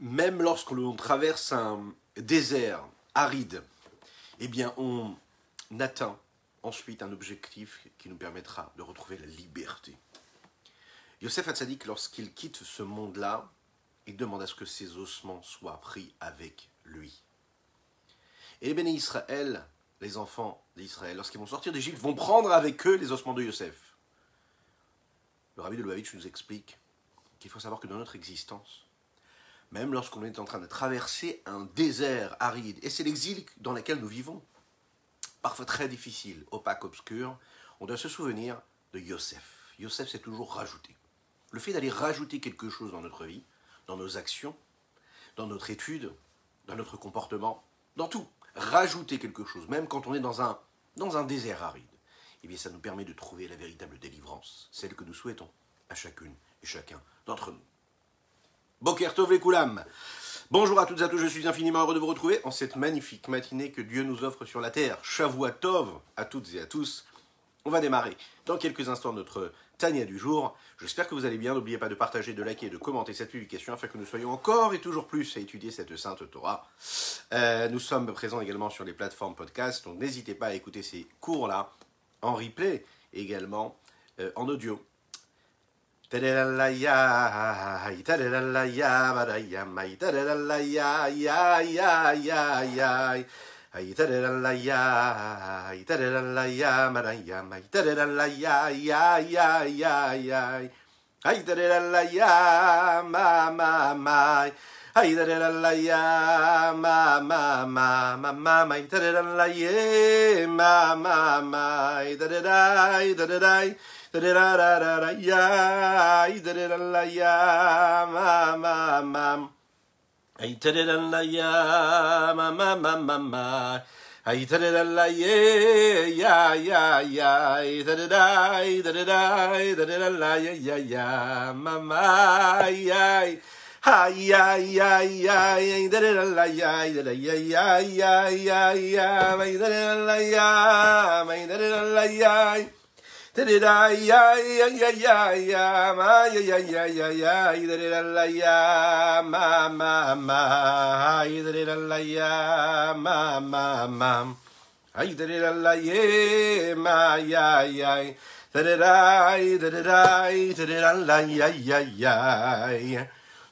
même lorsque l'on traverse un désert aride, eh bien, on atteint ensuite un objectif qui nous permettra de retrouver la liberté. Yosef Hatzadik, lorsqu'il quitte ce monde-là, il demande à ce que ses ossements soient pris avec lui. Et les bénis Israël, les enfants d'Israël, lorsqu'ils vont sortir d'Égypte, vont prendre avec eux les ossements de Yosef. Le rabbi de Lubavitch nous explique qu'il faut savoir que dans notre existence, même lorsqu'on est en train de traverser un désert aride, et c'est l'exil dans lequel nous vivons, parfois très difficile, opaque, obscur, on doit se souvenir de Yosef. Yosef s'est toujours rajouté. Le fait d'aller rajouter quelque chose dans notre vie, dans nos actions, dans notre étude, dans notre comportement, dans tout, rajouter quelque chose, même quand on est dans un, dans un désert aride, eh bien ça nous permet de trouver la véritable délivrance, celle que nous souhaitons à chacune et chacun d'entre nous. Boker Tov. Bonjour à toutes et à tous, je suis infiniment heureux de vous retrouver en cette magnifique matinée que Dieu nous offre sur la terre. Shavua Tov à toutes et à tous. On va démarrer dans quelques instants notre Tania du jour. J'espère que vous allez bien. N'oubliez pas de partager, de liker et de commenter cette publication afin que nous soyons encore et toujours plus à étudier cette sainte Torah. Euh, nous sommes présents également sur les plateformes podcast, donc n'hésitez pas à écouter ces cours-là en replay également euh, en audio. Ay tarara la ya, ay tarara la ya, maraya, ay tarara la ya, ya, ya, ya, ya. Ay tarara la ya, ma, ma, ma. Ay tarara la ya, ma, ma, ma, ma, ma, ma. Ay tarara la ye, ma, ma, ma. Ay da da da da da yeah, da da la ya ma ma ma ay da da la ya ma ma ma ma ma da da la ye ya ya ya ay da da da da da da da da la ya ya ya ma ma ya Ay, ay, ay, ay, ay, da da la ya, da da ya, ya, ya, ya, ya, ay, da da la ya, ay, da da.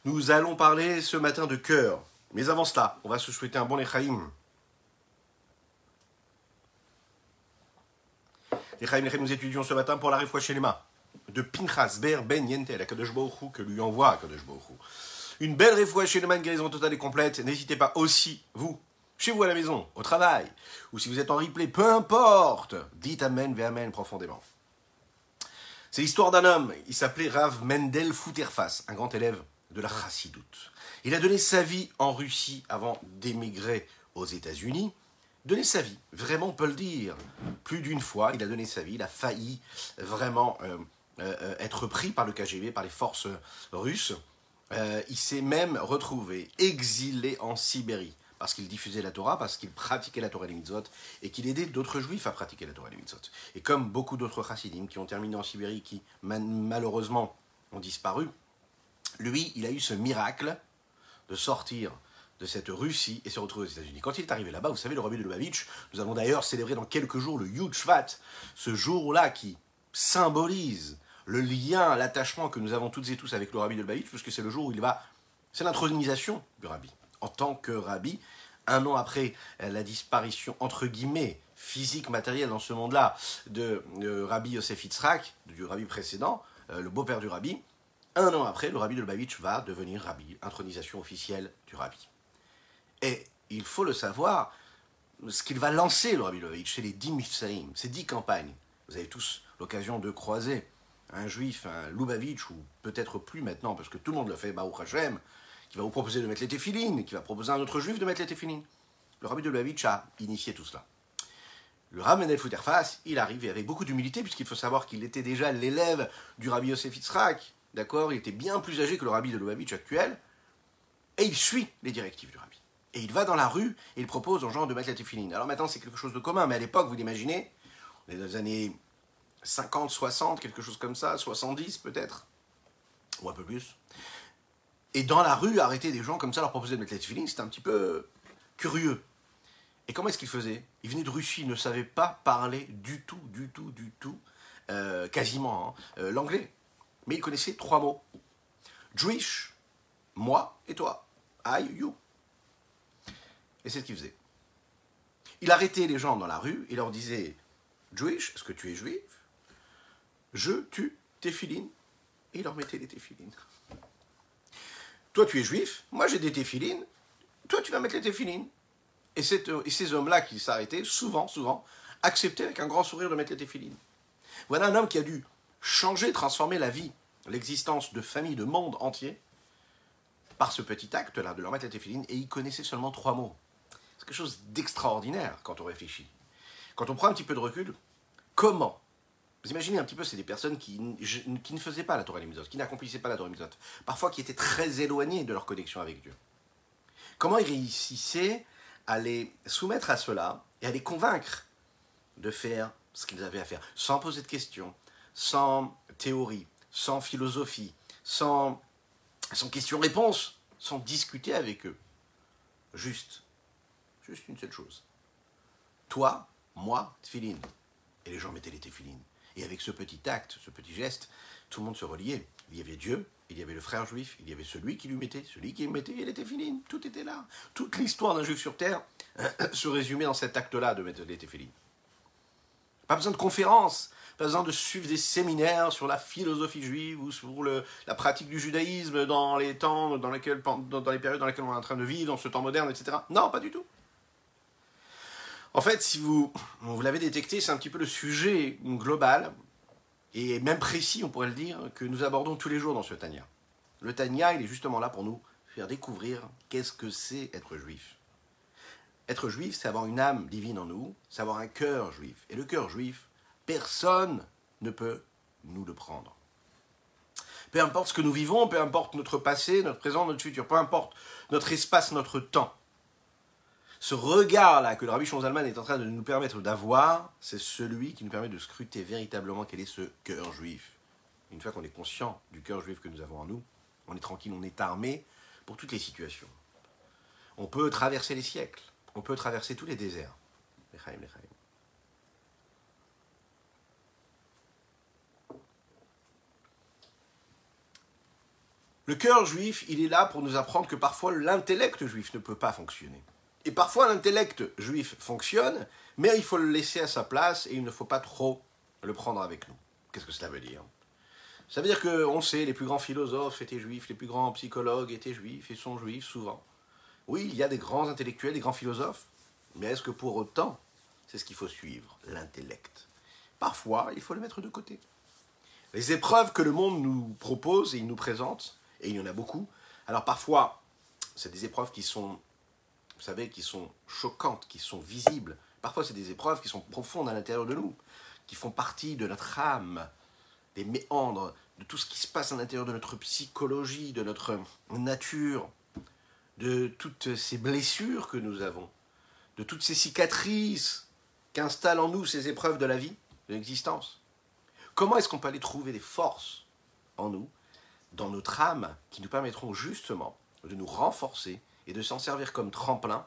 Nous allons parler ce matin de cœur. Mais avant cela, on va se souhaiter un bon Echaim nous étudions ce matin pour la Shelema de Pinchas Ber Ben Yentel, Kadosh que lui envoie Kadosh Une belle Shelema, une guérison totale et complète. N'hésitez pas aussi, vous, chez vous à la maison, au travail, ou si vous êtes en replay, peu importe, dites Amen, ve Amen profondément. C'est l'histoire d'un homme, il s'appelait Rav Mendel Fouterfas, un grand élève de la Chassidoute. Il a donné sa vie en Russie avant d'émigrer aux États-Unis donné sa vie. Vraiment, on peut le dire. Plus d'une fois, il a donné sa vie. Il a failli vraiment euh, euh, être pris par le KGB, par les forces russes. Euh, il s'est même retrouvé exilé en Sibérie parce qu'il diffusait la Torah, parce qu'il pratiquait la Torah et les et qu'il aidait d'autres juifs à pratiquer la Torah et les. Et comme beaucoup d'autres chassidim qui ont terminé en Sibérie, qui malheureusement ont disparu, lui, il a eu ce miracle de sortir de cette Russie et se retrouver aux États-Unis. Quand il est arrivé là-bas, vous savez, le rabbi de Lubavitch, nous allons d'ailleurs célébrer dans quelques jours le Yud Shvat, ce jour-là qui symbolise le lien, l'attachement que nous avons toutes et tous avec le rabbi de Lubavitch, puisque c'est le jour où il va. C'est l'intronisation du rabbi. En tant que rabbi, un an après la disparition, entre guillemets, physique, matérielle dans ce monde-là, de, Rabbi Yosef Yitzhak, du rabbi précédent, euh, le beau-père du rabbi, un an après, le rabbi de Lubavitch va devenir rabbi, intronisation officielle du rabbi. Et il faut le savoir, ce qu'il va lancer, le Rabbi Lovitch, c'est les dix Mifsaïm, ces dix campagnes. Vous avez tous l'occasion de croiser un juif, un Lubavitch, ou peut-être plus maintenant, parce que tout le monde le fait, Baruch Hashem, qui va vous proposer de mettre les téfilines, qui va proposer à un autre juif de mettre les téfilines. Le Rabbi de Lubavitch a initié tout cela. Le Rabbi Menel il arrive avec beaucoup d'humilité, puisqu'il faut savoir qu'il était déjà l'élève du Rabbi Yosef Yitzhak, d'accord? Il était bien plus âgé que le Rabbi de Lubavitch actuel, et il suit les directives du Rabbi. Et il va dans la rue et il propose aux gens de mettre la téphiline. Alors maintenant, c'est quelque chose de commun, mais à l'époque, vous l'imaginez, on est dans les années 50, 60, quelque chose comme ça, 70 peut-être, ou un peu plus. Et dans la rue, arrêter des gens comme ça, leur proposer de mettre les tefilines, c'était un petit peu curieux. Et comment est-ce qu'il faisait? Il venait de Russie, il ne savait pas parler du tout, du tout, du tout, euh, quasiment, hein, euh, l'anglais. Mais il connaissait trois mots. Jewish, moi et toi. I, you. Et c'est ce qu'il faisait. Il arrêtait les gens dans la rue, il leur disait Jewish, est-ce que tu es juif? Je, tu, téphilines. Et il leur mettait les téphilines. Toi, tu es juif, moi j'ai des téphilines, toi, tu vas mettre les téphilines. Et, et ces hommes-là qui s'arrêtaient, souvent, souvent, acceptaient avec un grand sourire de mettre les téphilines. Voilà un homme qui a dû changer, transformer la vie, l'existence de familles, de monde entier, par ce petit acte-là, de leur mettre les téphilines, et il connaissait seulement trois mots. Quelque chose d'extraordinaire quand on réfléchit. Quand on prend un petit peu de recul, comment Vous imaginez un petit peu, c'est des personnes qui, qui, ne faisaient pas la Torah Mitzvot, qui n'accomplissaient pas la Torah Mitzvot, parfois qui étaient très éloignés de leur connexion avec Dieu. Comment ils réussissaient à les soumettre à cela et à les convaincre de faire ce qu'ils avaient à faire, sans poser de questions, sans théorie, sans philosophie, sans, sans question-réponse, sans discuter avec eux? Juste, juste une seule chose. Toi, moi, tefilin. Et les gens mettaient les téfilines. Et avec ce petit acte, ce petit geste, tout le monde se reliait. Il y avait Dieu, il y avait le frère juif, il y avait celui qui lui mettait, celui qui lui mettait, il était fini, tout était là. Toute l'histoire d'un juif sur terre se résumait dans cet acte-là de mettre les téfilines. Pas besoin de conférences, pas besoin de suivre des séminaires sur la philosophie juive ou sur la pratique du judaïsme dans les temps, dans, lesquels, dans les périodes dans lesquelles on est en train de vivre, dans ce temps moderne, etc. Non, pas du tout. En fait, si vous, vous l'avez détecté, c'est un petit peu le sujet global et même précis, on pourrait le dire, que nous abordons tous les jours dans ce Tania. Le Tania, il est justement là pour nous faire découvrir qu'est-ce que c'est être juif. Être juif, c'est avoir une âme divine en nous, c'est avoir un cœur juif. Et le cœur juif, personne ne peut nous le prendre. Peu importe ce que nous vivons, peu importe notre passé, notre présent, notre futur, peu importe notre espace, notre temps. Ce regard-là que le Rabbi Shonzalman est en train de nous permettre d'avoir, c'est celui qui nous permet de scruter véritablement quel est ce cœur juif. Une fois qu'on est conscient du cœur juif que nous avons en nous, on est tranquille, on est armé pour toutes les situations. On peut traverser les siècles, on peut traverser tous les déserts. Le cœur juif, il est là pour nous apprendre que parfois l'intellect juif ne peut pas fonctionner. Et parfois l'intellect juif fonctionne, mais il faut le laisser à sa place et il ne faut pas trop le prendre avec nous. Qu'est-ce que cela veut dire? Ça veut dire qu'on sait, les plus grands philosophes étaient juifs, les plus grands psychologues étaient juifs et sont juifs souvent. Oui, il y a des grands intellectuels, des grands philosophes, mais est-ce que pour autant, c'est ce qu'il faut suivre, l'intellect? Parfois, il faut le mettre de côté. Les épreuves que le monde nous propose et il nous présente, et il y en a beaucoup, alors parfois, c'est des épreuves qui sont vous savez, qui sont choquantes, qui sont visibles. Parfois, c'est des épreuves qui sont profondes à l'intérieur de nous, qui font partie de notre âme, des méandres, de tout ce qui se passe à l'intérieur de notre psychologie, de notre nature, de toutes ces blessures que nous avons, de toutes ces cicatrices qu'installent en nous ces épreuves de la vie, de l'existence. Comment est-ce qu'on peut aller trouver des forces en nous, dans notre âme, qui nous permettront justement de nous renforcer et de s'en servir comme tremplin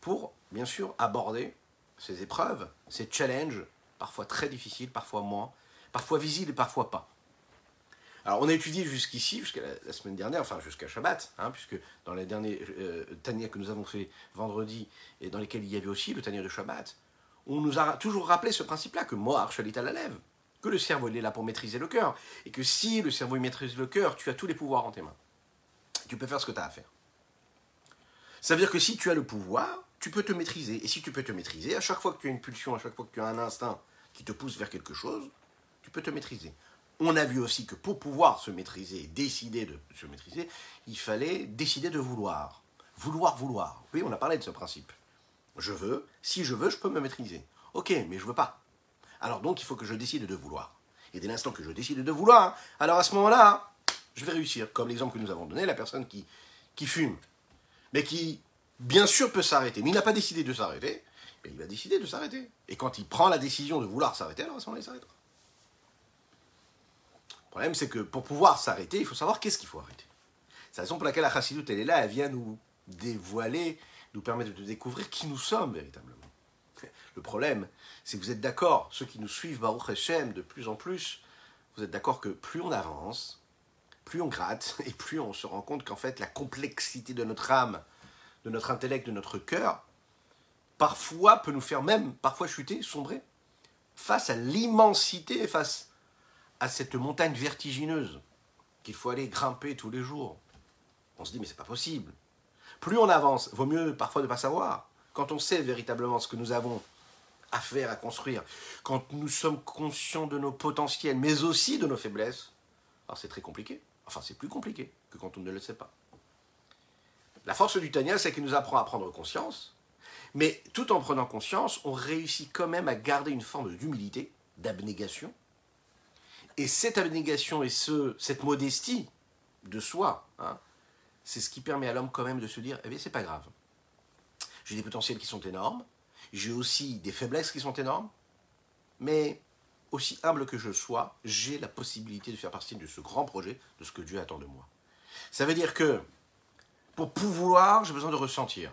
pour, bien sûr, aborder ces épreuves, ces challenges, parfois très difficiles, parfois moins, parfois visibles et parfois pas. Alors on a étudié jusqu'ici, jusqu'à la, semaine dernière, enfin jusqu'à Shabbat, hein, puisque dans les derniers euh, que nous avons fait vendredi et dans lesquels il y avait aussi le Tania de Shabbat, on nous a toujours rappelé ce principe-là, que Moar Shalit à la lèvre, que le cerveau il est là pour maîtriser le cœur, et que si le cerveau il maîtrise le cœur, tu as tous les pouvoirs en tes mains. Tu peux faire ce que tu as à faire. Ça veut dire que si tu as le pouvoir, tu peux te maîtriser. Et si tu peux te maîtriser, à chaque fois que tu as une pulsion, à chaque fois que tu as un instinct qui te pousse vers quelque chose, tu peux te maîtriser. On a vu aussi que pour pouvoir se maîtriser, décider de se maîtriser, il fallait décider de vouloir. Vouloir, vouloir. Oui, on a parlé de ce principe. Je veux, si je veux, je peux me maîtriser. Ok, mais je veux pas. Alors donc, il faut que je décide de vouloir. Et dès l'instant que je décide de vouloir, alors à ce moment-là, je vais réussir. Comme l'exemple que nous avons donné, la personne qui, qui fume mais qui, bien sûr, peut s'arrêter. Mais il n'a pas décidé de s'arrêter, mais il va décider de s'arrêter. Et quand il prend la décision de vouloir s'arrêter, alors à ce moment-là, il s'arrêtera. Le problème, c'est que pour pouvoir s'arrêter, il faut savoir qu'est-ce qu'il faut arrêter. C'est la raison pour laquelle la Chassidut, elle est là, elle vient nous dévoiler, nous permettre de découvrir qui nous sommes véritablement. Le problème, c'est que vous êtes d'accord, ceux qui nous suivent, Baruch Hashem, de plus en plus, vous êtes d'accord que plus on avance, plus on gratte, et plus on se rend compte qu'en fait, la complexité de notre âme, de notre intellect, de notre cœur, parfois peut nous faire même, parfois chuter, sombrer, face à l'immensité, face à cette montagne vertigineuse qu'il faut aller grimper tous les jours. On se dit, mais c'est pas possible. Plus on avance, vaut mieux parfois ne pas savoir. Quand on sait véritablement ce que nous avons à faire, à construire, quand nous sommes conscients de nos potentiels, mais aussi de nos faiblesses, alors c'est très compliqué. Enfin, c'est plus compliqué que quand on ne le sait pas. La force du Tania, c'est qu'il nous apprend à prendre conscience, mais tout en prenant conscience, on réussit quand même à garder une forme d'humilité, d'abnégation. Et cette abnégation et ce, cette modestie de soi, hein, c'est ce qui permet à l'homme quand même de se dire, eh bien, c'est pas grave. J'ai des potentiels qui sont énormes, j'ai aussi des faiblesses qui sont énormes, mais aussi humble que je sois, j'ai la possibilité de faire partie de ce grand projet, de ce que Dieu attend de moi. Ça veut dire que pour pouvoir, j'ai besoin de ressentir.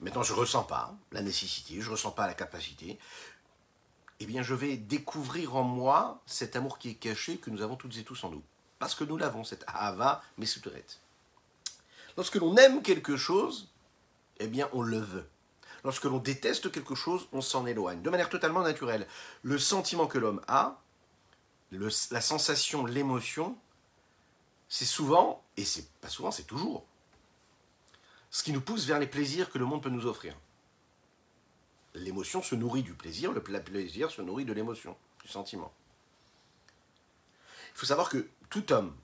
Maintenant, je ne ressens pas la nécessité, je ne ressens pas la capacité. Eh bien, je vais découvrir en moi cet amour qui est caché, que nous avons toutes et tous en nous. Parce que nous l'avons, cette Ahava Mesuteret. Lorsque l'on aime quelque chose, eh bien, on le veut. Lorsque l'on déteste quelque chose, on s'en éloigne, de manière totalement naturelle. Le sentiment que l'homme a, la sensation, l'émotion, c'est souvent, et c'est pas souvent, c'est toujours, ce qui nous pousse vers les plaisirs que le monde peut nous offrir. L'émotion se nourrit du plaisir, le plaisir se nourrit de l'émotion, du sentiment. Il faut savoir que tout homme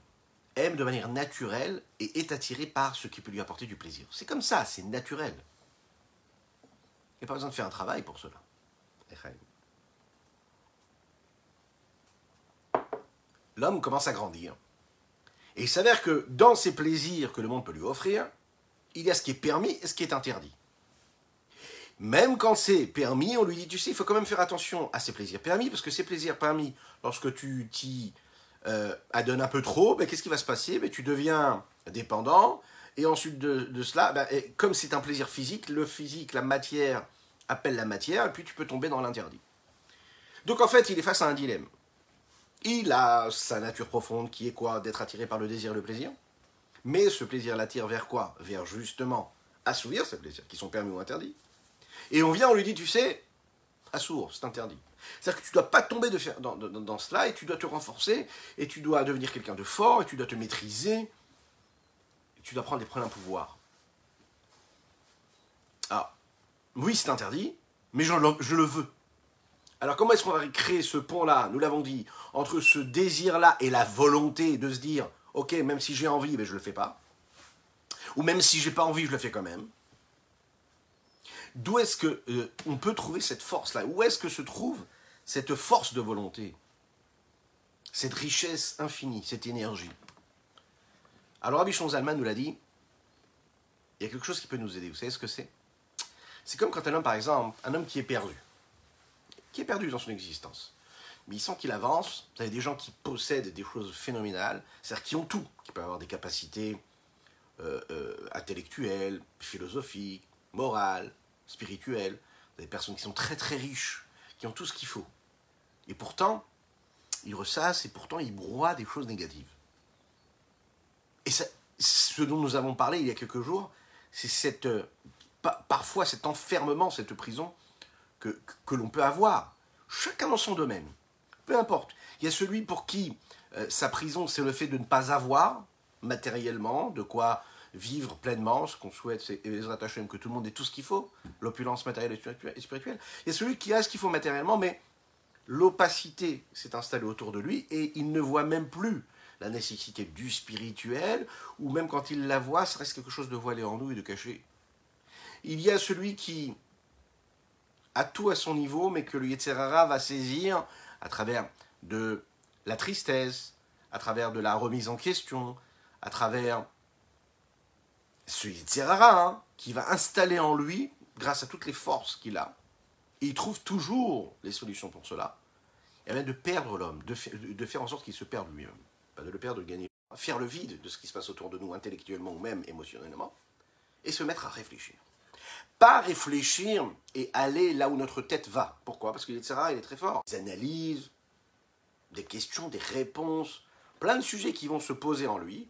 aime de manière naturelle et est attiré par ce qui peut lui apporter du plaisir. C'est comme ça, c'est naturel. Il n'y a pas besoin de faire un travail pour cela. L'homme commence à grandir. Et il s'avère que dans ces plaisirs que le monde peut lui offrir, il y a ce qui est permis et ce qui est interdit. Même quand c'est permis, on lui dit, tu sais, il faut quand même faire attention à ces plaisirs permis, parce que ces plaisirs permis, lorsque tu t'y euh, adonnes un peu trop, ben, qu'est-ce qui va se passer? Ben, Tu deviens dépendant, et ensuite de, cela, ben, comme c'est un plaisir physique, le physique, la matière appelle la matière, et puis tu peux tomber dans l'interdit. Donc en fait, il est face à un dilemme. Il a sa nature profonde qui est quoi? D'être attiré par le désir et le plaisir. Mais ce plaisir l'attire vers quoi? Vers justement assouvir ces plaisirs qui sont permis ou interdits. Et on vient, on lui dit, tu sais, assour, c'est interdit. C'est-à-dire que tu ne dois pas tomber de dans, cela et tu dois te renforcer et tu dois devenir quelqu'un de fort et tu dois te maîtriser tu dois prendre des pleins pouvoirs. Alors, oui, c'est interdit, mais je le, veux. Alors comment est-ce qu'on va créer ce pont-là, nous l'avons dit, entre ce désir-là et la volonté de se dire, ok, même si j'ai envie, mais je ne le fais pas. Ou même si j'ai pas envie, je le fais quand même. D'où est-ce que euh, on peut trouver cette force-là? Où est-ce que se trouve cette force de volonté? Cette richesse infinie, cette énergie? Alors Rabbi Zalman nous l'a dit, il y a quelque chose qui peut nous aider. Vous savez ce que c'est? C'est comme quand un homme, par exemple, un homme qui est perdu, qui est perdu dans son existence, mais il sent qu'il avance. Vous avez des gens qui possèdent des choses phénoménales, c'est-à-dire qui ont tout, qui peuvent avoir des capacités euh, euh, intellectuelles, philosophiques, morales, spirituelles. Des personnes qui sont très très riches, qui ont tout ce qu'il faut. Et pourtant, ils ressassent et pourtant ils broient des choses négatives. Et ce dont nous avons parlé il y a quelques jours, c'est cette, euh, parfois cet enfermement, cette prison que, que l'on peut avoir, chacun dans son domaine. Peu importe. Il y a celui pour qui euh, sa prison, c'est le fait de ne pas avoir matériellement de quoi vivre pleinement. Ce qu'on souhaite, c'est que tout le monde ait tout ce qu'il faut, l'opulence matérielle et spirituelle. Il y a celui qui a ce qu'il faut matériellement, mais l'opacité s'est installée autour de lui et il ne voit même plus la nécessité du spirituel, ou même quand il la voit, ça reste quelque chose de voilé en nous et de caché. Il y a celui qui a tout à son niveau, mais que le Yetzerara va saisir à travers de la tristesse, à travers de la remise en question, à travers ce Yetzerara hein, qui va installer en lui, grâce à toutes les forces qu'il a, il trouve toujours les solutions pour cela, et bien de perdre l'homme, de, faire en sorte qu'il se perde lui-même de le perdre, de gagner. faire le vide de ce qui se passe autour de nous intellectuellement ou même émotionnellement, et se mettre à réfléchir. Pas réfléchir et aller là où notre tête va. Pourquoi? Parce que etc. il est très fort. Des analyses, des questions, des réponses, plein de sujets qui vont se poser en lui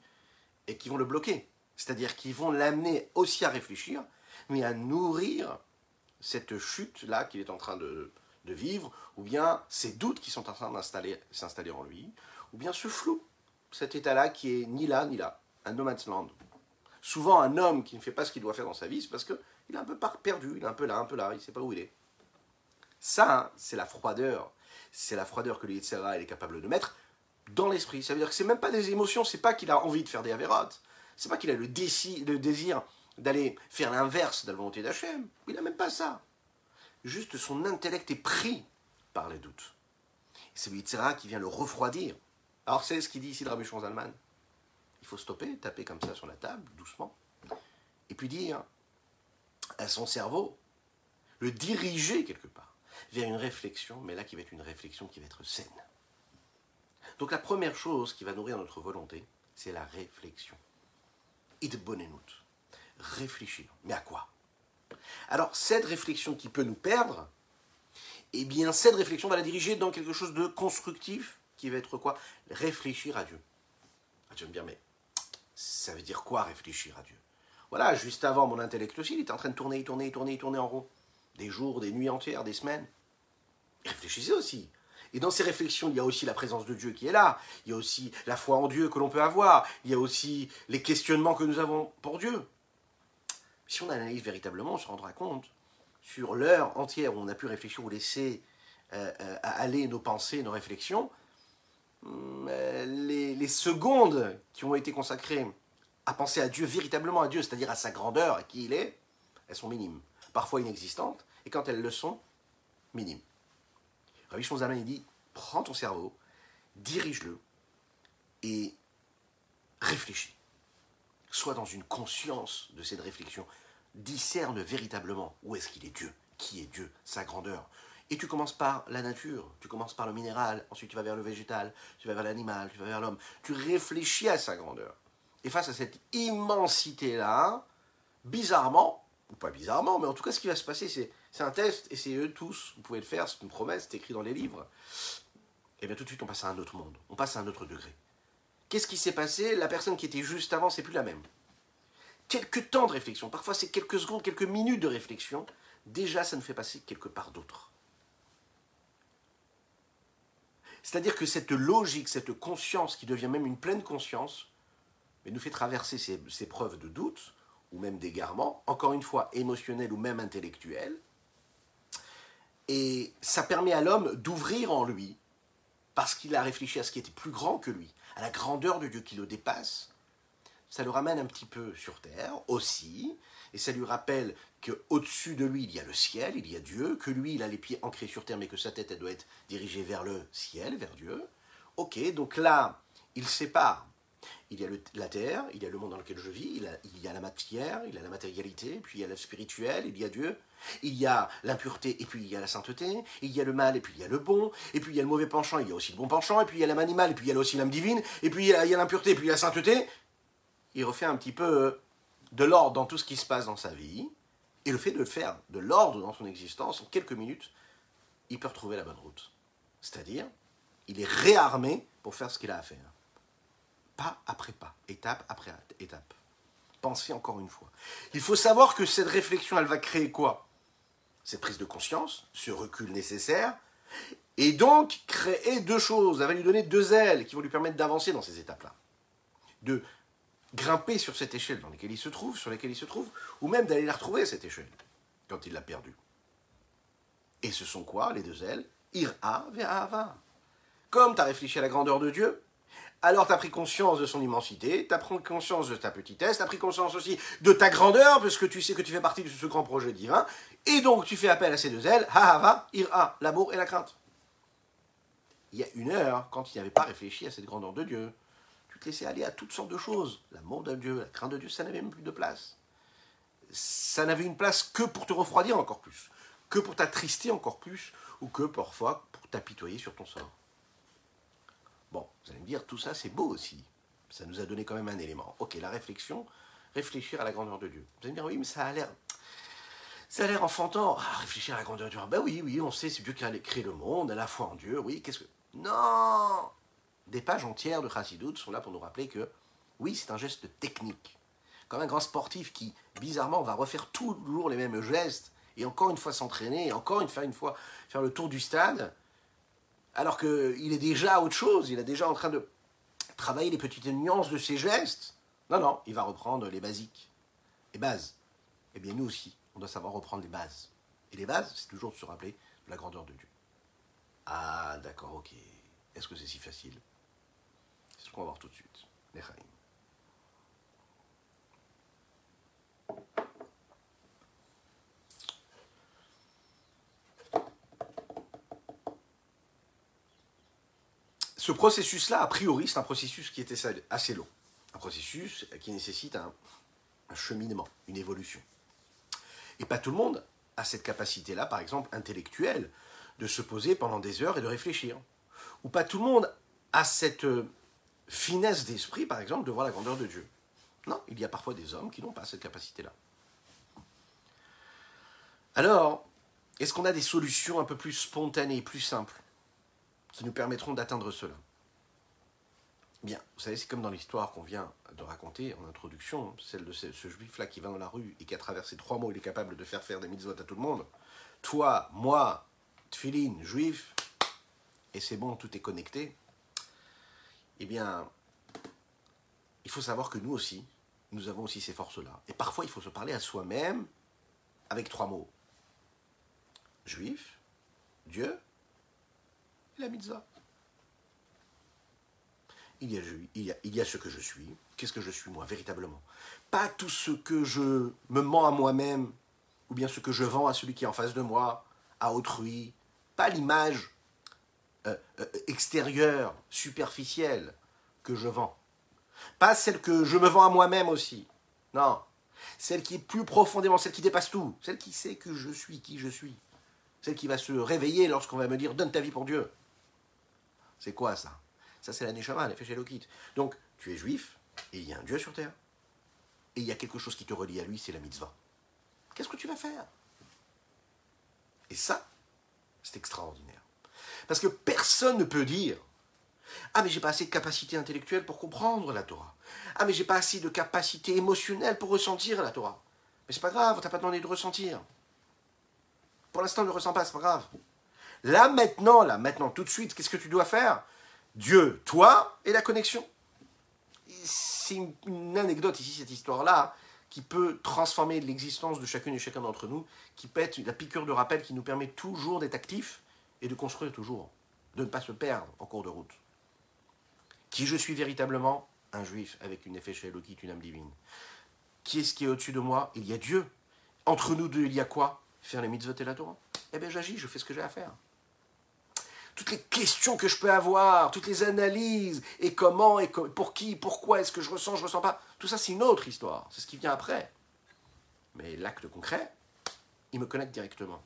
et qui vont le bloquer. C'est-à-dire qui vont l'amener aussi à réfléchir, mais à nourrir cette chute-là qu'il est en train de, de, vivre, ou bien ces doutes qui sont en train s'installer en lui, ou bien ce flou, cet état-là qui est ni là ni là, un no man's land. Souvent, un homme qui ne fait pas ce qu'il doit faire dans sa vie, c'est parce qu'il est un peu perdu, il est un peu là, un peu là, il ne sait pas où il est. Ça, hein, c'est la froideur. C'est la froideur que l'Yitzhara est capable de mettre dans l'esprit. Ça veut dire que c'est même pas des émotions, c'est pas qu'il a envie de faire des avérotes, c'est pas qu'il a le, le désir d'aller faire l'inverse de la volonté d'Hachem. Il n'a même pas ça. Juste son intellect est pris par les doutes. C'est le qui vient le refroidir. Alors c'est ce qu'il dit ici de Rabbi Zalman. Il faut stopper, taper comme ça sur la table, doucement, et puis dire à son cerveau, le diriger quelque part vers une réflexion, mais là qui va être une réflexion qui va être saine. Donc la première chose qui va nourrir notre volonté, c'est la réflexion. Idbonenut. Réfléchir. Mais à quoi? Alors cette réflexion qui peut nous perdre, eh bien cette réflexion va la diriger dans quelque chose de constructif qui va être quoi? Réfléchir à Dieu. Ah, tu vas me dire, mais ça veut dire quoi réfléchir à Dieu? Voilà, juste avant, mon intellect aussi, il était en train de tourner, tourner, tourner, tourner en rond. Des jours, des nuits entières, des semaines. Réfléchissez aussi. Et dans ces réflexions, il y a aussi la présence de Dieu qui est là. Il y a aussi la foi en Dieu que l'on peut avoir. Il y a aussi les questionnements que nous avons pour Dieu. Si on analyse véritablement, on se rendra compte, sur l'heure entière où on a pu réfléchir ou laisser euh, euh, aller nos pensées, nos réflexions, les, les, secondes qui ont été consacrées à penser à Dieu, véritablement à Dieu, c'est-à-dire à sa grandeur, à qui il est, elles sont minimes, parfois inexistantes, et quand elles le sont, minimes. Rabbi Shonzaman, dit, prends ton cerveau, dirige-le et réfléchis. Sois dans une conscience de cette réflexion. Discerne véritablement où est-ce qu'il est Dieu, qui est Dieu, sa grandeur. Et tu commences par la nature, tu commences par le minéral, ensuite tu vas vers le végétal, tu vas vers l'animal, tu vas vers l'homme. Tu réfléchis à sa grandeur. Et face à cette immensité-là, bizarrement, ou pas bizarrement, mais en tout cas ce qui va se passer, c'est un test, et c'est eux tous, vous pouvez le faire, c'est une promesse, c'est écrit dans les livres. Et bien tout de suite, on passe à un autre monde, on passe à un autre degré. Qu'est-ce qui s'est passé? La personne qui était juste avant, c'est plus la même. Quelques temps de réflexion, parfois c'est quelques secondes, quelques minutes de réflexion, déjà ça nous fait passer quelque part d'autre. C'est-à-dire que cette logique, cette conscience qui devient même une pleine conscience, nous fait traverser ces, ces preuves de doute, ou même d'égarement, encore une fois émotionnel ou même intellectuel, et ça permet à l'homme d'ouvrir en lui, parce qu'il a réfléchi à ce qui était plus grand que lui, à la grandeur de Dieu qui le dépasse. Ça le ramène un petit peu sur terre aussi, et ça lui rappelle qu'au-dessus de lui, il y a le ciel, il y a Dieu, que lui, il a les pieds ancrés sur terre, mais que sa tête, elle doit être dirigée vers le ciel, vers Dieu. Ok, donc là, il sépare il y a la terre, il y a le monde dans lequel je vis, il, y a la matière, il y a la matérialité, puis il y a le spirituel, il y a Dieu, il y a l'impureté, et puis il y a la sainteté, il y a le mal, et puis il y a le bon, et puis il y a le mauvais penchant, il y a aussi le bon penchant, et puis il y a l'âme animale, et puis il y a aussi l'âme divine, et puis il y a l'impureté, et puis il y a la sainteté. Il refait un petit peu euh, de l'ordre dans tout ce qui se passe dans sa vie, et le fait de faire de l'ordre dans son existence, en quelques minutes, il peut retrouver la bonne route. C'est-à-dire, il est réarmé pour faire ce qu'il a à faire pas après pas, étape après étape. Pensez encore une fois. Il faut savoir que cette réflexion, elle va créer quoi? Cette prise de conscience, ce recul nécessaire, et donc créer deux choses. Elle va lui donner deux ailes qui vont lui permettre d'avancer dans ces étapes-là. De grimper sur cette échelle dans laquelle il se trouve, sur laquelle il se trouve, ou même d'aller la retrouver, cette échelle, quand il l'a perdue. Et ce sont quoi, les deux ailes? Ira Ava. Comme tu as réfléchi à la grandeur de Dieu, alors tu as pris conscience de son immensité, tu as pris conscience de ta petitesse, tu as pris conscience aussi de ta grandeur, parce que tu sais que tu fais partie de ce grand projet divin, et donc tu fais appel à ces deux ailes, Hahava, Ira, l'amour et la crainte. Il y a une heure, quand il n'y avait pas réfléchi à cette grandeur de Dieu, laissais aller à toutes sortes de choses. L'amour de Dieu, la crainte de Dieu, ça n'avait même plus de place. Ça n'avait une place que pour te refroidir encore plus, que pour t'attrister encore plus, ou que parfois pour t'apitoyer sur ton sort. Bon, vous allez me dire, tout ça c'est beau aussi. Ça nous a donné quand même un élément. Ok, la réflexion, réfléchir à la grandeur de Dieu. Vous allez me dire, oui, mais ça a l'air. Ça a l'air enfantant. Ah, réfléchir à la grandeur de Dieu. Ben oui, oui, on sait, c'est Dieu qui a créé le monde, à la foi en Dieu. Oui, qu'est-ce que. Non Des pages entières de Chassidut sont là pour nous rappeler que, oui, c'est un geste technique. Comme un grand sportif qui, bizarrement, va refaire toujours les mêmes gestes et encore une fois s'entraîner, et encore une fois, une fois faire le tour du stade, alors qu'il est déjà à autre chose, il est déjà en train de travailler les petites nuances de ses gestes. Non, non, il va reprendre les basiques, les bases. Eh bien, nous aussi, on doit savoir reprendre les bases. Et les bases, c'est toujours de se rappeler de la grandeur de Dieu. Ah, d'accord, ok. Est-ce que c'est si facile? Qu'on va voir tout de suite. Ce processus-là, a priori, c'est un processus qui était assez long. Un processus qui nécessite un, cheminement, une évolution. Et pas tout le monde a cette capacité-là, par exemple, intellectuelle, de se poser pendant des heures et de réfléchir. Ou pas tout le monde a cette euh, finesse d'esprit, par exemple, de voir la grandeur de Dieu. Non, il y a parfois des hommes qui n'ont pas cette capacité-là. Alors, est-ce qu'on a des solutions un peu plus spontanées, plus simples qui nous permettront d'atteindre cela? Bien, vous savez, c'est comme dans l'histoire qu'on vient de raconter en introduction, celle de ce, juif-là qui va dans la rue et qui, a traversé trois mots, il est capable de faire faire des mitzvot à tout le monde. Toi, moi, tfilin, juif, et c'est bon, tout est connecté. Eh bien, il faut savoir que nous aussi, nous avons aussi ces forces-là. Et parfois, il faut se parler à soi-même avec trois mots. Juif, Dieu la mitzvah. Il y, a, il, y a, il y a ce que je suis. Qu'est-ce que je suis moi, véritablement? Pas tout ce que je me mens à moi-même, ou bien ce que je vends à celui qui est en face de moi, à autrui. Pas l'image euh, euh, extérieure, superficielle que je vends. Pas celle que je me vends à moi-même aussi. Non. Celle qui est plus profondément, celle qui dépasse tout. Celle qui sait que je suis qui je suis. Celle qui va se réveiller lorsqu'on va me dire donne ta vie pour Dieu. C'est quoi ça? Ça, c'est la Neshama, l'effet Lokit. Donc, tu es juif, et il y a un Dieu sur terre. Et il y a quelque chose qui te relie à lui, c'est la mitzvah. Qu'est-ce que tu vas faire? Et ça, c'est extraordinaire. Parce que personne ne peut dire Ah, mais j'ai pas assez de capacité intellectuelle pour comprendre la Torah. Ah, mais j'ai pas assez de capacité émotionnelle pour ressentir la Torah. Mais c'est pas grave, t'as pas demandé de ressentir. Pour l'instant, ne ressens pas, c'est pas grave. Là maintenant, là maintenant, tout de suite, qu'est-ce que tu dois faire? Dieu, toi et la connexion. C'est une, anecdote ici, cette histoire-là, qui peut transformer l'existence de chacune et chacun d'entre nous, qui peut être la piqûre de rappel qui nous permet toujours d'être actifs et de construire toujours, de ne pas se perdre en cours de route. Qui je suis véritablement? Un juif avec une effet Elokit, une âme divine. Qui est-ce qui est au-dessus de moi? Il y a Dieu. Entre nous deux, il y a quoi? Faire les mitzvot et la Torah. Eh bien, j'agis, je fais ce que j'ai à faire toutes les questions que je peux avoir, toutes les analyses, et comment, et pour qui, pourquoi, est-ce que je ressens, je ressens pas, tout ça c'est une autre histoire, c'est ce qui vient après. Mais l'acte concret, il me connecte directement.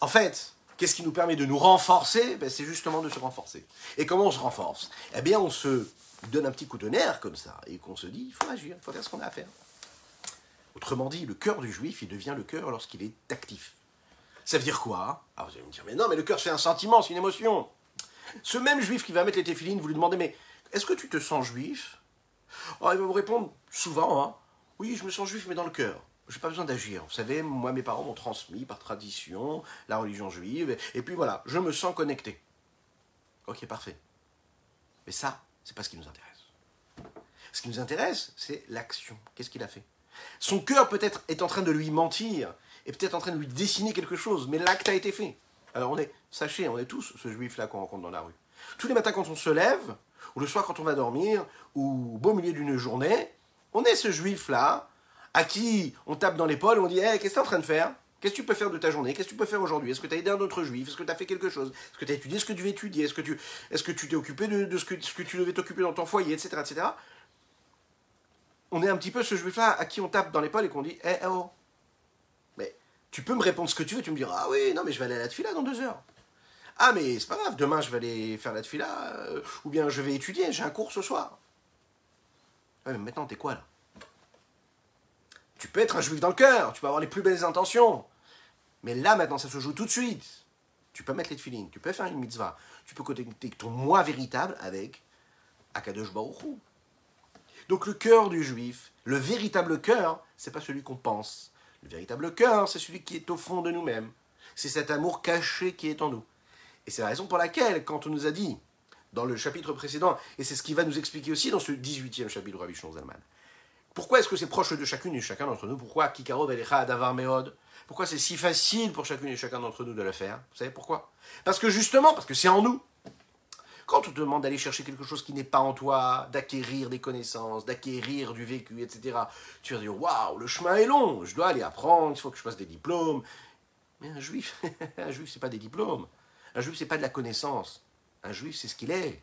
En fait, qu'est-ce qui nous permet de nous renforcer? Ben, C'est justement de se renforcer. Et comment on se renforce? Eh bien, on se donne un petit coup de nerf comme ça, et qu'on se dit, il faut agir, il faut faire ce qu'on a à faire. Autrement dit, le cœur du juif, il devient le cœur lorsqu'il est actif. Ça veut dire quoi? Alors vous allez me dire, mais non, mais le cœur c'est un sentiment, c'est une émotion. Ce même juif qui va mettre les téphilines, vous lui demandez, mais est-ce que tu te sens juif? Alors il va vous répondre souvent, hein, oui, je me sens juif, mais dans le cœur. Je n'ai pas besoin d'agir. Vous savez, moi, mes parents m'ont transmis par tradition la religion juive, et puis voilà, je me sens connecté. Ok, parfait. Mais ça, c'est pas ce qui nous intéresse. Ce qui nous intéresse, c'est l'action. Qu'est-ce qu'il a fait? Son cœur peut-être est en train de lui mentir, est peut-être en train de lui dessiner quelque chose, mais l'acte a été fait. Alors on est, sachez, on est tous ce juif-là qu'on rencontre dans la rue. Tous les matins quand on se lève, ou le soir quand on va dormir, ou au beau milieu d'une journée, on est ce juif-là à qui on tape dans l'épaule et on dit hey, Qu'est-ce que tu es en train de faire? Qu'est-ce que tu peux faire de ta journée? Qu'est-ce que tu peux faire aujourd'hui? Est-ce que tu as aidé un autre juif? Est-ce que tu as fait quelque chose? Est-ce que tu as étudié? Ce que tu veux étudier? Est-ce que tu est-ce t'es occupé de, ce, que, tu devais t'occuper dans ton foyer, etc., etc. On est un petit peu ce juif-là à qui on tape dans l'épaule et qu'on dit Eh oh, tu peux me répondre ce que tu veux, tu me diras, ah oui, non, mais je vais aller à la tefila dans deux heures. Ah, mais c'est pas grave, demain je vais aller faire la tefila, euh, ou bien je vais étudier, j'ai un cours ce soir. Ouais, mais maintenant, t'es quoi là? Tu peux être un juif dans le cœur, tu peux avoir les plus belles intentions. Mais là, maintenant, ça se joue tout de suite. Tu peux mettre les tefilines, tu peux faire une mitzvah, tu peux connecter ton moi véritable avec Akadosh Baruch Hu. Donc le cœur du juif, le véritable cœur, c'est pas celui qu'on pense. Le véritable cœur, c'est celui qui est au fond de nous-mêmes. C'est cet amour caché qui est en nous. Et c'est la raison pour laquelle, quand on nous a dit, dans le chapitre précédent, et c'est ce qui va nous expliquer aussi dans ce 18e chapitre de Rabbi Zalman, pourquoi est-ce que c'est proche de chacune et chacun d'entre nous Pourquoi Kikarov Elecha Adavar Meod Pourquoi c'est si facile pour chacune et chacun d'entre nous de le faire Vous savez pourquoi Parce que justement, parce que c'est en nous. Quand on te demande d'aller chercher quelque chose qui n'est pas en toi, d'acquérir des connaissances, d'acquérir du vécu, etc., tu vas dire Waouh, le chemin est long, je dois aller apprendre, il faut que je fasse des diplômes. Mais un juif, un juif, c'est pas des diplômes. Un juif, c'est pas de la connaissance. Un juif, c'est ce qu'il est.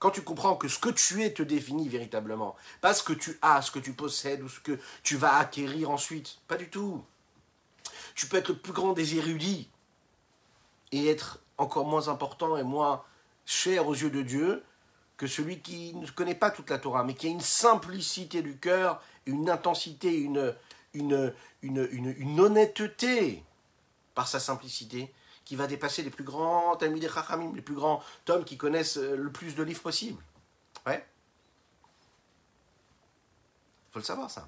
Quand tu comprends que ce que tu es te définit véritablement, pas ce que tu as, ce que tu possèdes ou ce que tu vas acquérir ensuite, pas du tout. Tu peux être le plus grand des érudits et être encore moins important et moins cher aux yeux de Dieu que celui qui ne connaît pas toute la Torah, mais qui a une simplicité du cœur, une intensité, une, une, une, honnêteté par sa simplicité, qui va dépasser les plus grands Talmud Chachamim, les plus grands tomes qui connaissent euh, le plus de livres possible. Ouais. faut le savoir, ça.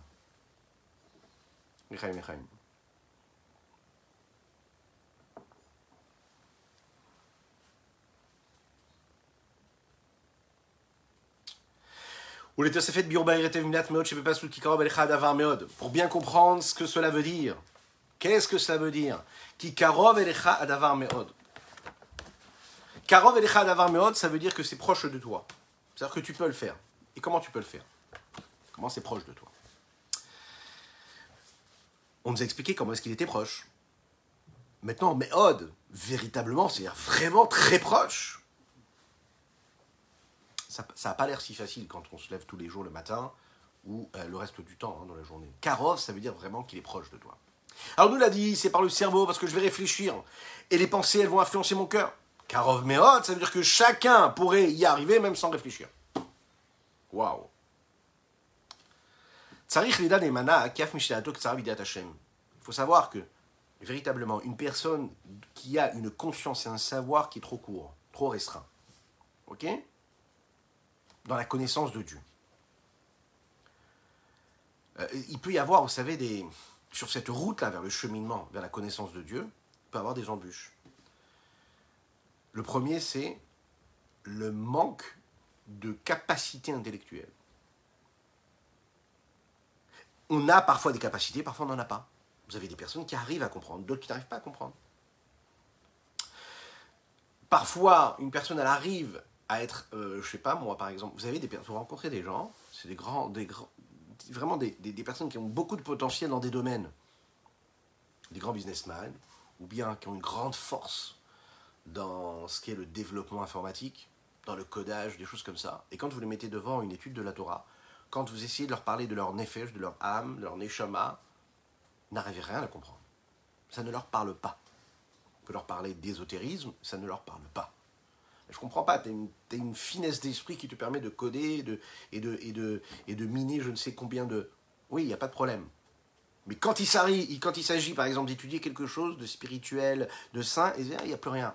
Pour bien comprendre ce que cela veut dire. Qu'est-ce que cela veut dire? Karov adavar meod. Karov adavar meod, ça veut dire que c'est proche de toi. C'est-à-dire que tu peux le faire. Et comment tu peux le faire? Comment c'est proche de toi? On nous a expliqué comment est-ce qu'il était proche. Maintenant, meod, véritablement, c'est-à-dire vraiment très proche ça n'a pas l'air si facile quand on se lève tous les jours le matin ou euh, le reste du temps hein, dans la journée. Karov, ça veut dire vraiment qu'il est proche de toi. Alors nous l'a dit, c'est par le cerveau parce que je vais réfléchir et les pensées elles vont influencer mon cœur. Karov Meod, ça veut dire que chacun pourrait y arriver même sans réfléchir. Waouh. Il faut savoir que véritablement une personne qui a une conscience et un savoir qui est trop court, trop restreint. Ok? Dans la connaissance de Dieu. Euh, il peut y avoir, vous savez, des, sur cette route-là vers le cheminement, vers la connaissance de Dieu, peut avoir des embûches. Le premier, c'est le manque de capacité intellectuelle. On a parfois des capacités, parfois on n'en a pas. Vous avez des personnes qui arrivent à comprendre, d'autres qui n'arrivent pas à comprendre. Parfois, une personne, elle arrive à être, euh, je sais pas moi par exemple, vous avez des vous rencontrez des gens, c'est des grands, des grands, vraiment des, personnes qui ont beaucoup de potentiel dans des domaines, des grands businessmen, ou bien qui ont une grande force dans ce qui est le développement informatique, dans le codage, des choses comme ça. Et quand vous les mettez devant une étude de la Torah, quand vous essayez de leur parler de leur nefesh, de leur âme, de leur neshama, n'arrivez rien à comprendre. Ça ne leur parle pas. Vous pouvez leur parler d'ésotérisme, ça ne leur parle pas. Je comprends pas, tu as, une finesse d'esprit qui te permet de coder de, et, de, et, de, et de miner je ne sais combien de... Oui, il n'y a pas de problème. Mais quand il s'agit, par exemple, d'étudier quelque chose de spirituel, de saint, il n'y a plus rien.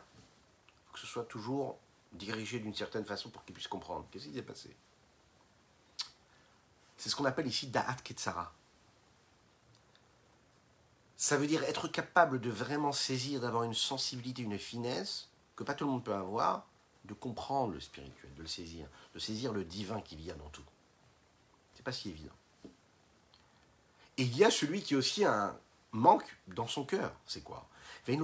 Il faut que ce soit toujours dirigé d'une certaine façon pour qu'il puisse comprendre. Qu'est-ce qui s'est passé? C'est ce qu'on appelle ici Da'at Ketsara. Ça veut dire être capable de vraiment saisir, d'avoir une sensibilité, une finesse que pas tout le monde peut avoir, de comprendre le spirituel, de le saisir, de saisir le divin qu'il y a dans tout. C'est pas si évident. Et il y a celui qui aussi a un manque dans son cœur. C'est quoi? Il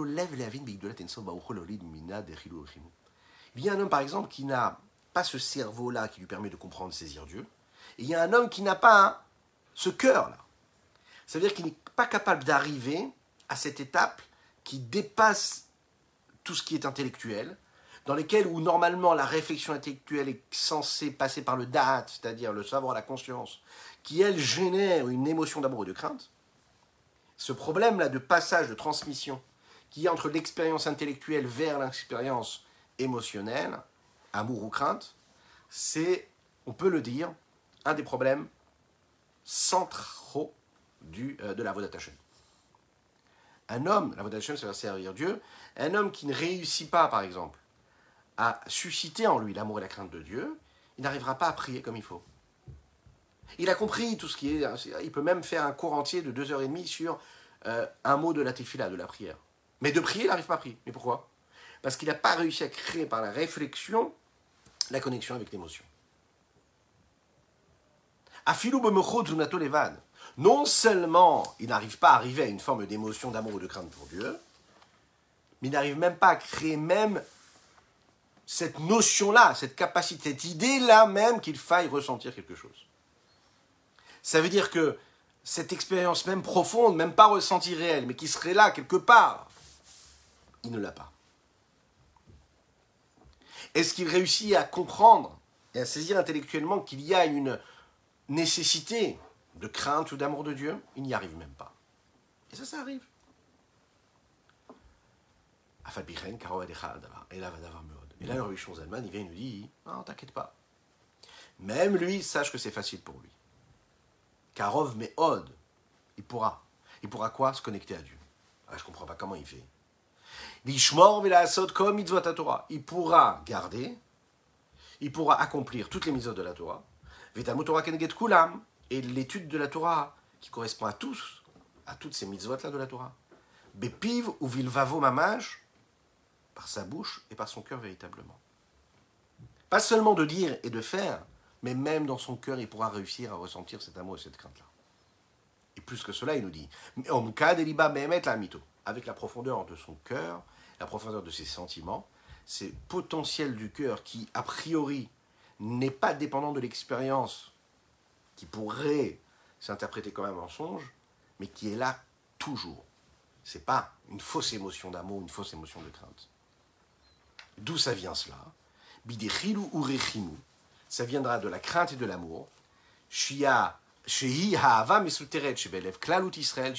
y a un homme, par exemple, qui n'a pas ce cerveau-là qui lui permet de comprendre, de saisir Dieu. Et il y a un homme qui n'a pas ce cœur-là. Ça veut dire qu'il n'est pas capable d'arriver à cette étape qui dépasse tout ce qui est intellectuel, dans lesquels où normalement la réflexion intellectuelle est censée passer par le da'at, c'est-à-dire le savoir, la conscience, qui elle génère une émotion d'amour et de crainte, ce problème-là de passage, de transmission, qu'il y a entre l'expérience intellectuelle vers l'expérience émotionnelle, amour ou crainte, c'est, on peut le dire, un des problèmes centraux du, euh, de la Vodat Hashem. Un homme, la Vodat Hashem, ça va servir Dieu, un homme qui ne réussit pas, par exemple, à susciter en lui l'amour et la crainte de Dieu, il n'arrivera pas à prier comme il faut. Il a compris tout ce qui est. Il peut même faire un cours entier de deux heures et demie sur euh, un mot de la tefila, de la prière. Mais de prier, il n'arrive pas à prier. Mais pourquoi? Parce qu'il n'a pas réussi à créer par la réflexion la connexion avec l'émotion. Non seulement il n'arrive pas à arriver à une forme d'émotion, d'amour ou de crainte pour Dieu, mais il n'arrive même pas à créer même cette notion-là, cette capacité, cette idée-là même qu'il faille ressentir quelque chose. Ça veut dire que cette expérience même profonde, même pas ressentie réelle, mais qui serait là quelque part, il ne l'a pas. Est-ce qu'il réussit à comprendre et à saisir intellectuellement qu'il y a une nécessité de crainte ou d'amour de Dieu? Il n'y arrive même pas. Et ça, ça arrive. Et là, Rabbi Zalman, il vient et nous dit Non, t'inquiète pas. Même lui, sache que c'est facile pour lui. Karov mais Od, il pourra. Il pourra quoi? Se connecter à Dieu. Ah, je comprends pas comment il fait. Comme Torah. Il pourra garder, il pourra accomplir toutes les mitzvot de la Torah. Kulam. Et l'étude de la Torah, qui correspond à tous, à toutes ces mitzvot là de la Torah. Bepiv ou vilvavo mamaj, par sa bouche et par son cœur véritablement. Pas seulement de dire et de faire, mais même dans son cœur, il pourra réussir à ressentir cet amour et cette crainte-là. Et plus que cela, il nous dit, avec la profondeur de son cœur, la profondeur de ses sentiments, ces potentiels du cœur qui, a priori, n'est pas dépendant de l'expérience, qui pourrait s'interpréter comme un mensonge, mais qui est là toujours. C'est pas une fausse émotion d'amour, une fausse émotion de crainte. D'où ça vient cela Bidechilu ou Ça viendra de la crainte et de l'amour. Shia, ha'ava klalut Israël,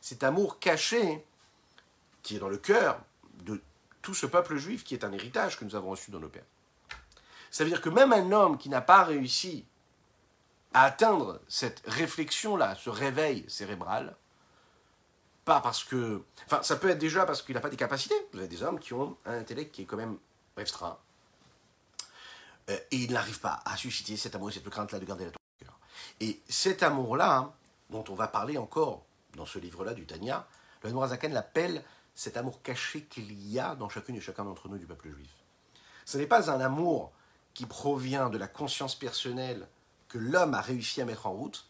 Cet amour caché qui est dans le cœur de tout ce peuple juif qui est un héritage que nous avons reçu dans nos pères. Ça veut dire que même un homme qui n'a pas réussi à atteindre cette réflexion-là, ce réveil cérébral, parce que. Enfin, ça peut être déjà parce qu'il n'a pas des capacités. Vous avez des hommes qui ont un intellect qui est quand même restreint. Euh, et ils n'arrivent pas à susciter cet amour, cette crainte-là de garder la cœur. Et cet amour-là, dont on va parler encore dans ce livre-là du Tanya, le Nourazakan l'appelle cet amour caché qu'il y a dans chacune et chacun d'entre nous du peuple juif. Ce n'est pas un amour qui provient de la conscience personnelle que l'homme a réussi à mettre en route,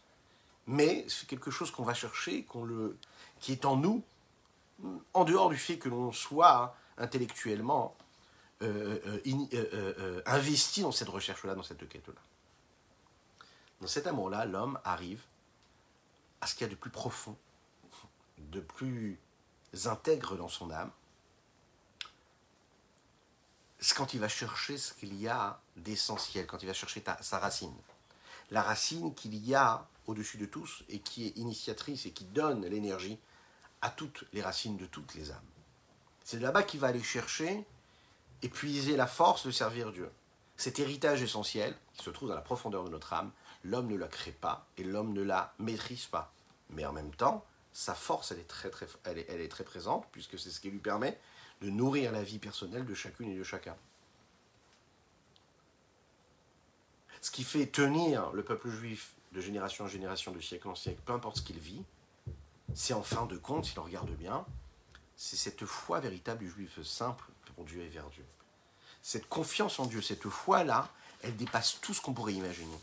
mais c'est quelque chose qu'on va chercher, qu'on le, qui est en nous, en dehors du fait que l'on soit intellectuellement euh, euh, euh, investi dans cette recherche-là, dans cette quête-là. Dans cet amour-là, l'homme arrive à ce qu'il y a de plus profond, de plus intègre dans son âme. C'est quand il va chercher ce qu'il y a d'essentiel, quand il va chercher sa racine. La racine qu'il y a au-dessus de tous et qui est initiatrice et qui donne l'énergie à toutes les racines de toutes les âmes. C'est là-bas qu'il va aller chercher et puiser la force de servir Dieu. Cet héritage essentiel qui se trouve dans la profondeur de notre âme, l'homme ne la crée pas et l'homme ne la maîtrise pas. Mais en même temps, sa force, elle est très, très, elle est, elle est très présente, puisque c'est ce qui lui permet de nourrir la vie personnelle de chacune et de chacun. Ce qui fait tenir le peuple juif de génération en génération, de siècle en siècle, peu importe ce qu'il vit, c'est en fin de compte, si l'on regarde bien, c'est cette foi véritable du juif simple pour Dieu et vers Dieu. Cette confiance en Dieu, cette foi-là, elle dépasse tout ce qu'on pourrait imaginer.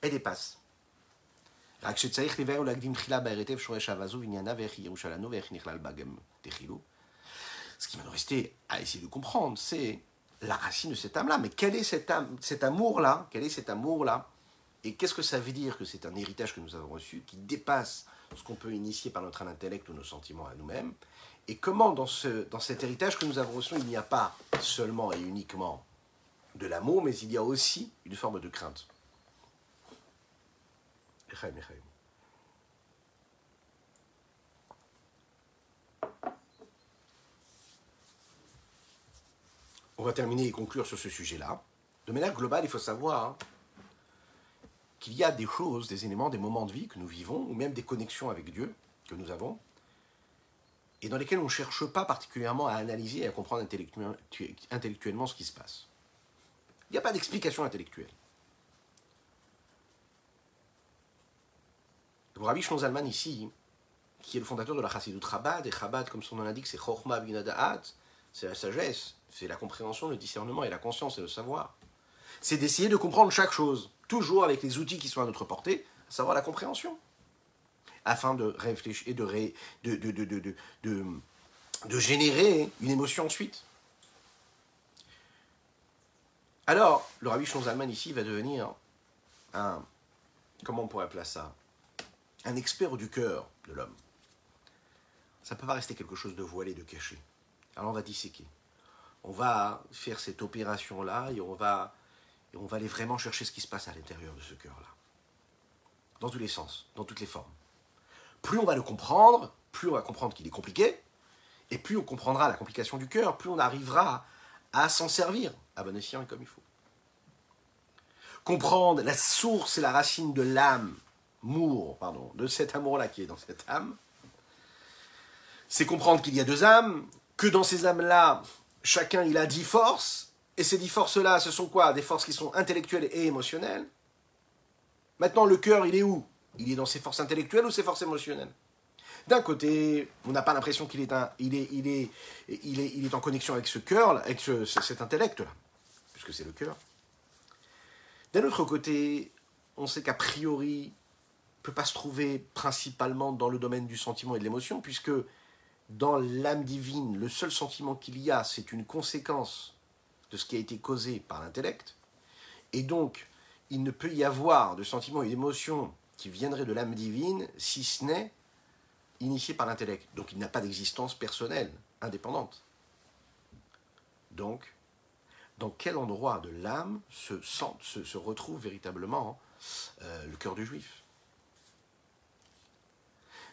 Elle dépasse. Ce qui va nous rester à essayer de comprendre, c'est la racine de cette âme-là. Mais quel est cet, cet amour-là Quel est cet amour-là et qu'est-ce que ça veut dire que c'est un héritage que nous avons reçu qui dépasse ce qu'on peut initier par notre intellect ou nos sentiments à nous-mêmes Et comment dans, ce, dans cet héritage que nous avons reçu, il n'y a pas seulement et uniquement de l'amour, mais il y a aussi une forme de crainte On va terminer et conclure sur ce sujet-là. De manière globale, il faut savoir qu'il y a des choses, des éléments, des moments de vie que nous vivons, ou même des connexions avec Dieu que nous avons, et dans lesquels on ne cherche pas particulièrement à analyser et à comprendre intellectuellement ce qui se passe. Il n'y a pas d'explication intellectuelle. Le Rabbi Zalman ici, qui est le fondateur de la Chassidut Chabad, et Chabad, comme son nom l'indique, c'est Chochma Binadaat, c'est la sagesse, c'est la compréhension, le discernement et la conscience et le savoir. C'est d'essayer de comprendre chaque chose, toujours avec les outils qui sont à notre portée, à savoir la compréhension, afin de réfléchir et de, de, de, générer une émotion ensuite. Alors, le Rabbi Zalman ici va devenir un, comment on pourrait appeler ça? Un expert du cœur de l'homme. Ça ne peut pas rester quelque chose de voilé, de caché. Alors on va disséquer. On va faire cette opération-là et on va, et on va aller vraiment chercher ce qui se passe à l'intérieur de ce cœur-là. Dans tous les sens, dans toutes les formes. Plus on va le comprendre, plus on va comprendre qu'il est compliqué, et plus on comprendra la complication du cœur, plus on arrivera à s'en servir à bon escient et comme il faut. Comprendre la source et la racine de l'âme, mour, pardon, de cet amour-là qui est dans cette âme, c'est comprendre qu'il y a deux âmes, que dans ces âmes-là, chacun il a dix forces, et ces dix forces-là, ce sont quoi? Des forces qui sont intellectuelles et émotionnelles. Maintenant, le cœur, il est où? Il est dans ses forces intellectuelles ou ses forces émotionnelles? D'un côté, on n'a pas l'impression qu'il est, il est, il est, il est, il est en connexion avec ce cœur, avec cet intellect-là, puisque c'est le cœur. D'un autre côté, on sait qu'a priori, ne peut pas se trouver principalement dans le domaine du sentiment et de l'émotion, puisque dans l'âme divine, le seul sentiment qu'il y a, c'est une conséquence de ce qui a été causé par l'intellect. Et donc, il ne peut y avoir de sentiments et d'émotions qui viendraient de l'âme divine si ce n'est initié par l'intellect. Donc, il n'a pas d'existence personnelle, indépendante. Donc, dans quel endroit de l'âme se, retrouve véritablement euh, le cœur du juif?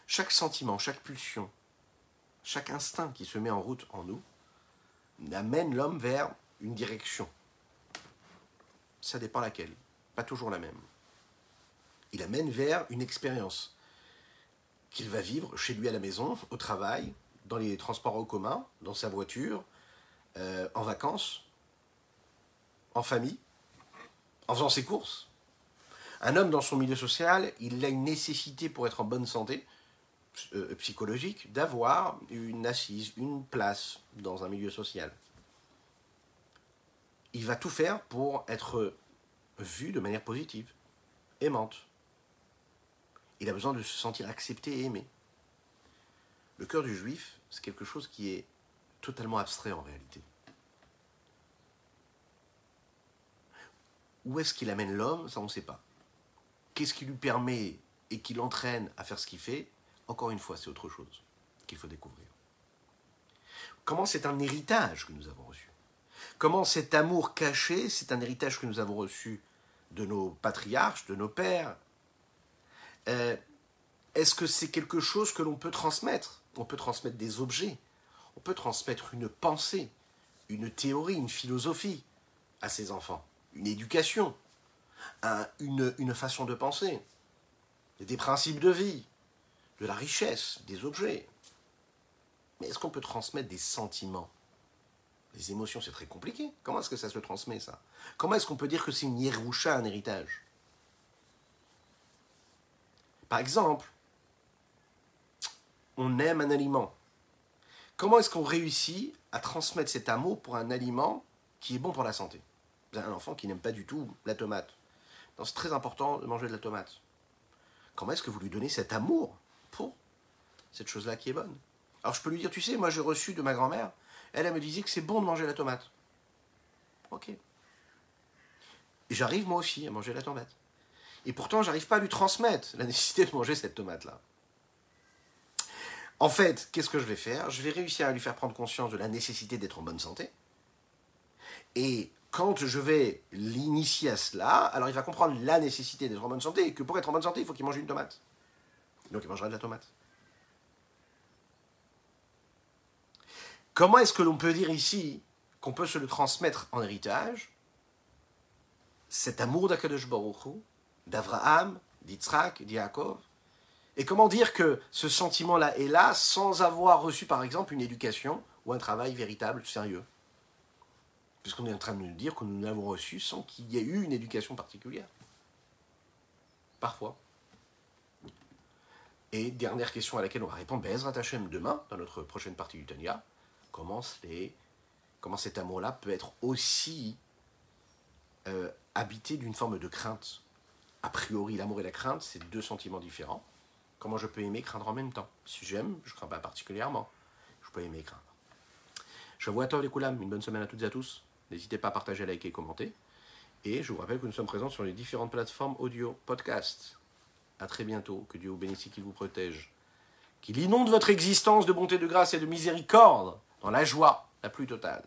Chaque sentiment, chaque pulsion, chaque instinct qui se met en route en nous amène l'homme vers une direction. Ça dépend laquelle, pas toujours la même. Il amène vers une expérience qu'il va vivre chez lui à la maison, au travail, dans les transports en commun, dans sa voiture, euh, en vacances, en famille, en faisant ses courses. Un homme dans son milieu social, il a une nécessité pour être en bonne santé, euh, psychologique d'avoir une assise, une place dans un milieu social. Il va tout faire pour être vu de manière positive, aimante. Il a besoin de se sentir accepté et aimé. Le cœur du juif, c'est quelque chose qui est totalement abstrait en réalité. Où est-ce qu'il amène l'homme Ça, on ne sait pas. Qu'est-ce qui lui permet et qui l'entraîne à faire ce qu'il fait? Encore une fois, c'est autre chose qu'il faut découvrir. Comment c'est un héritage que nous avons reçu? Comment cet amour caché, c'est un héritage que nous avons reçu de nos patriarches, de nos pères euh, Est-ce que c'est quelque chose que l'on peut transmettre? On peut transmettre des objets, on peut transmettre une pensée, une théorie, une philosophie à ses enfants, une éducation, une, une façon de penser, des principes de vie, de la richesse, des objets. Mais est-ce qu'on peut transmettre des sentiments? Les émotions, c'est très compliqué. Comment est-ce que ça se transmet, ça? Comment est-ce qu'on peut dire que c'est une hiéroucha, un héritage? Par exemple, on aime un aliment. Comment est-ce qu'on réussit à transmettre cet amour pour un aliment qui est bon pour la santé? Un enfant qui n'aime pas du tout la tomate. C'est très important de manger de la tomate. Comment est-ce que vous lui donnez cet amour pour cette chose-là qui est bonne? Alors je peux lui dire, tu sais, moi j'ai reçu de ma grand-mère, elle, me disait que c'est bon de manger la tomate. Ok. J'arrive moi aussi à manger la tomate. Et pourtant, j'arrive pas à lui transmettre la nécessité de manger cette tomate-là. En fait, qu'est-ce que je vais faire? Je vais réussir à lui faire prendre conscience de la nécessité d'être en bonne santé. Et quand je vais l'initier à cela, alors il va comprendre la nécessité d'être en bonne santé et que pour être en bonne santé, il faut qu'il mange une tomate. Donc il mangera de la tomate. Comment est-ce que l'on peut dire ici qu'on peut se le transmettre en héritage, cet amour d'Akadosh Baruch d'Avraham, d'Yitzhak, d'Yaakov, et comment dire que ce sentiment-là est là sans avoir reçu, par exemple, une éducation ou un travail véritable, sérieux? Puisqu'on est en train de nous dire que nous l'avons reçu sans qu'il y ait eu une éducation particulière. Parfois. Et dernière question à laquelle on va répondre, Bezrat Hashem demain, dans notre prochaine partie du Tanya, comment, cet amour-là peut être aussi euh, habité d'une forme de crainte. A priori, l'amour et la crainte, c'est deux sentiments différents. Comment je peux aimer et craindre en même temps? Si j'aime, je ne crains pas particulièrement. Je peux aimer et craindre. Je vous attends les Koulam, une bonne semaine à toutes et à tous. N'hésitez pas à partager, liker et commenter. Et je vous rappelle que nous sommes présents sur les différentes plateformes audio, podcast. À très bientôt. Que Dieu vous bénisse qu'il vous protège. Qu'il inonde votre existence de bonté, de grâce et de miséricorde dans la joie la plus totale.